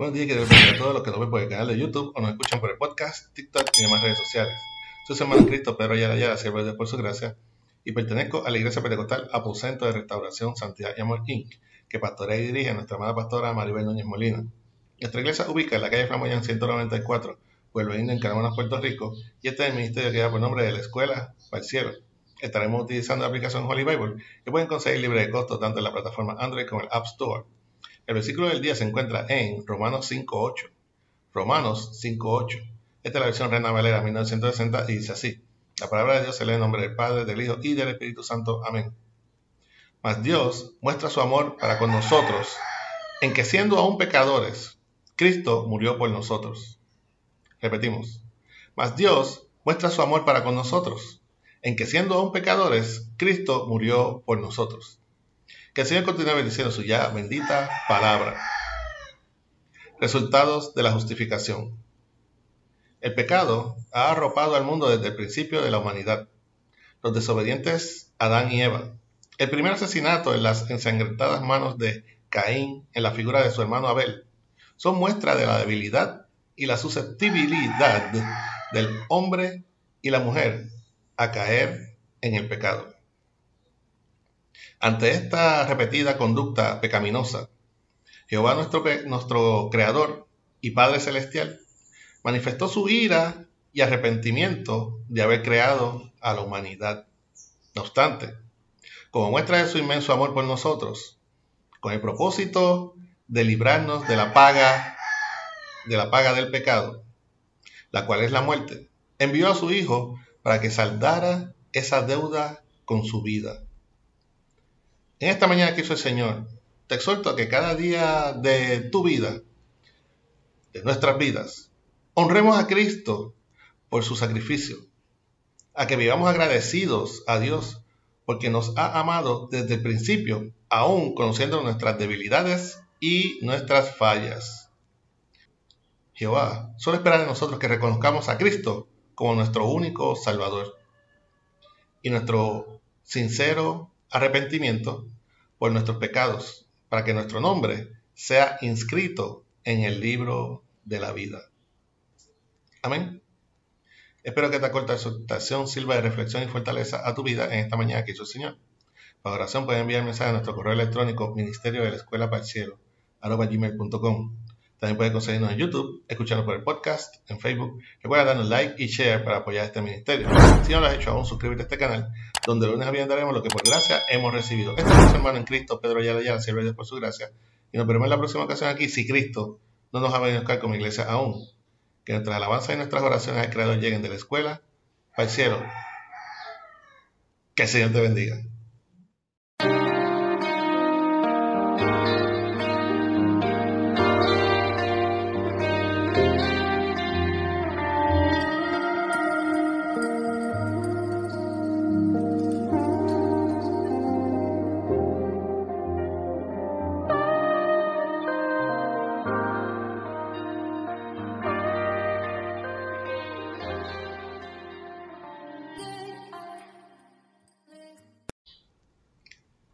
Buenos días, decir a todos los que nos ven por el canal de YouTube o nos escuchan por el podcast, TikTok y demás redes sociales. Soy su hermano Cristo Pedro Ayala Ayala, siervo de por su gracia, y pertenezco a la Iglesia Pentecostal Aposento de Restauración, Santidad y Amor Inc., que pastorea y dirige nuestra amada pastora Maribel Núñez Molina. Nuestra iglesia ubica en la calle Flamoyán 194, Pueblo Indio, en Carmona, Puerto Rico, y este es el ministerio que lleva por nombre de la Escuela para el Cielo. Estaremos utilizando la aplicación Holy Bible, que pueden conseguir libre de costo tanto en la plataforma Android como en el App Store. El versículo del día se encuentra en Romanos 5.8. Romanos 5.8. Esta es la versión Reina Valera 1960 y dice así. La palabra de Dios se lee en nombre del Padre, del Hijo y del Espíritu Santo. Amén. Mas Dios muestra su amor para con nosotros en que siendo aún pecadores, Cristo murió por nosotros. Repetimos. Mas Dios muestra su amor para con nosotros en que siendo aún pecadores, Cristo murió por nosotros. Que el Señor continúe bendiciendo su ya bendita palabra. Resultados de la justificación. El pecado ha arropado al mundo desde el principio de la humanidad. Los desobedientes Adán y Eva. El primer asesinato en las ensangrentadas manos de Caín en la figura de su hermano Abel son muestra de la debilidad y la susceptibilidad del hombre y la mujer a caer en el pecado. Ante esta repetida conducta pecaminosa, Jehová nuestro, nuestro Creador y Padre Celestial manifestó su ira y arrepentimiento de haber creado a la humanidad. No obstante, como muestra de su inmenso amor por nosotros, con el propósito de librarnos de la paga de la paga del pecado, la cual es la muerte, envió a su Hijo para que saldara esa deuda con su vida. En esta mañana que hizo el Señor, te exhorto a que cada día de tu vida, de nuestras vidas, honremos a Cristo por su sacrificio, a que vivamos agradecidos a Dios porque nos ha amado desde el principio, aún conociendo nuestras debilidades y nuestras fallas. Jehová solo espera de nosotros que reconozcamos a Cristo como nuestro único Salvador y nuestro sincero arrepentimiento por nuestros pecados, para que nuestro nombre sea inscrito en el libro de la vida. Amén. Espero que esta corta exhortación sirva de reflexión y fortaleza a tu vida en esta mañana que hizo el Señor. Para oración pueden enviar mensaje a nuestro correo electrónico ministerio de la escuela para el cielo. También pueden conseguirnos en YouTube, escucharnos por el podcast, en Facebook. Recuerda darnos like y share para apoyar este ministerio. Si no lo has hecho aún, suscríbete a este canal, donde lunes a daremos lo que por gracia hemos recibido. Este es hermano en Cristo, Pedro Ayala Ayala, sirve Dios por su gracia. Y nos veremos en la próxima ocasión aquí, si Cristo no nos ha venido a buscar como iglesia aún. Que nuestras alabanzas y nuestras oraciones al Creador lleguen de la escuela el cielo. Que el Señor te bendiga.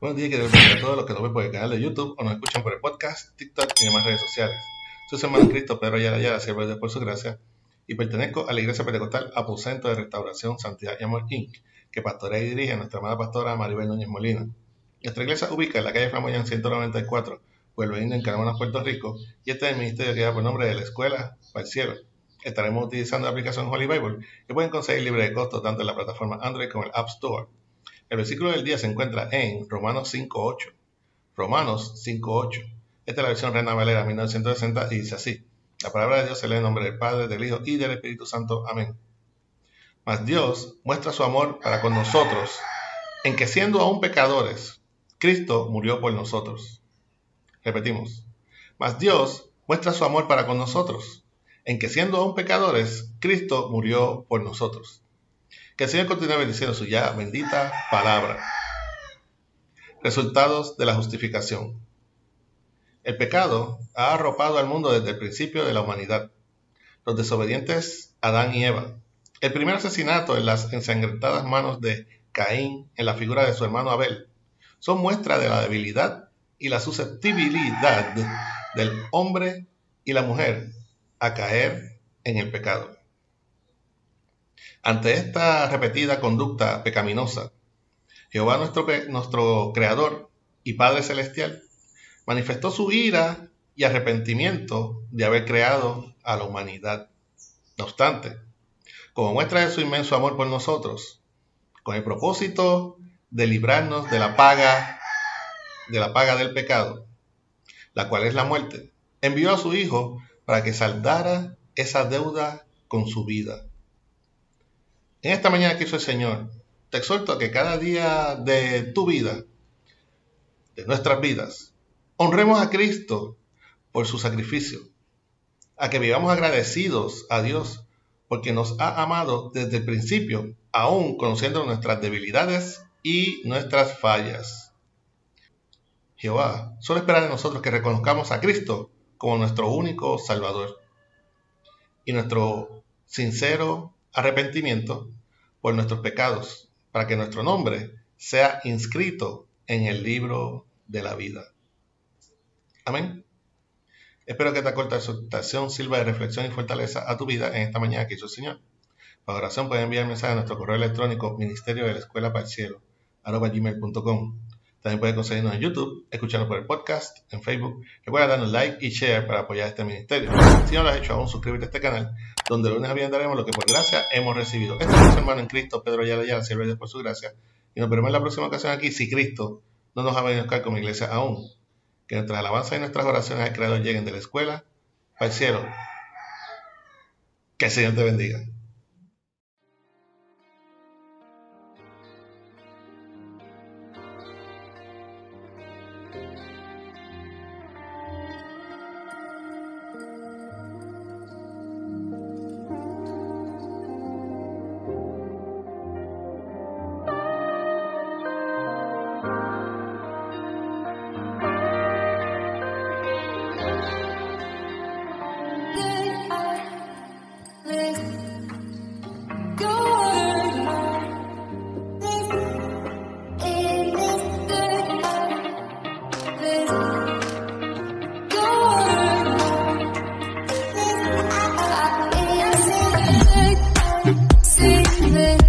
Buenos días, decir a todos los que nos ven por el canal de YouTube o nos escuchan por el podcast, TikTok y demás redes sociales. Soy su hermano Cristo Pedro Ayala Ayala, siervo de por su gracia, y pertenezco a la Iglesia Pentecostal Aposento de Restauración, Santidad y Amor Inc., que pastorea y dirige a nuestra amada pastora Maribel Núñez Molina. Nuestra iglesia ubica en la calle Flamoyán 194, Pueblo Indio, en Carmona, Puerto Rico, y este es el ministerio que lleva por nombre de la Escuela para el Cielo. Estaremos utilizando la aplicación Holy Bible, que pueden conseguir libre de costo tanto en la plataforma Android como en el App Store. El versículo del día se encuentra en Romanos 5.8. Romanos 5.8. Esta es la versión Reina Valera 1960 y dice así. La palabra de Dios se lee en nombre del Padre, del Hijo y del Espíritu Santo. Amén. Mas Dios muestra su amor para con nosotros en que siendo aún pecadores, Cristo murió por nosotros. Repetimos. Mas Dios muestra su amor para con nosotros en que siendo aún pecadores, Cristo murió por nosotros. Que el Señor continúe bendiciendo su ya bendita palabra. Resultados de la justificación. El pecado ha arropado al mundo desde el principio de la humanidad. Los desobedientes Adán y Eva. El primer asesinato en las ensangrentadas manos de Caín en la figura de su hermano Abel son muestra de la debilidad y la susceptibilidad del hombre y la mujer a caer en el pecado. Ante esta repetida conducta pecaminosa, Jehová nuestro, Creador y Padre Celestial manifestó su ira y arrepentimiento de haber creado a la humanidad. No obstante, como muestra de su inmenso amor por nosotros, con el propósito de librarnos de la paga de la paga del pecado, la cual es la muerte, envió a su hijo para que saldara esa deuda con su vida. En esta mañana que hizo el Señor, te exhorto a que cada día de tu vida, de nuestras vidas, honremos a Cristo por su sacrificio, a que vivamos agradecidos a Dios porque nos ha amado desde el principio, aún conociendo nuestras debilidades y nuestras fallas. Jehová solo espera de nosotros que reconozcamos a Cristo como nuestro único Salvador y nuestro sincero arrepentimiento por nuestros pecados, para que nuestro nombre sea inscrito en el libro de la vida. Amén. Espero que esta corta exhortación sirva de reflexión y fortaleza a tu vida en esta mañana que hizo el Señor. Para oración pueden enviar mensaje a nuestro correo electrónico ministerio de la escuela para el. También pueden conseguirnos en YouTube, escucharnos por el podcast, en Facebook. Recuerda darnos like y share para apoyar este ministerio. Si no lo has hecho aún, suscríbete a este canal, donde lunes a viernes daremos lo que por gracia hemos recibido. Este es hermano en Cristo, Pedro Ayala Ayala, sirve Dios por su gracia. Y nos veremos en la próxima ocasión aquí, si Cristo no nos ha venido a buscar como iglesia aún que nuestras alabanzas y nuestras oraciones al Creador lleguen de la escuela para el cielo. Que el Señor te bendiga.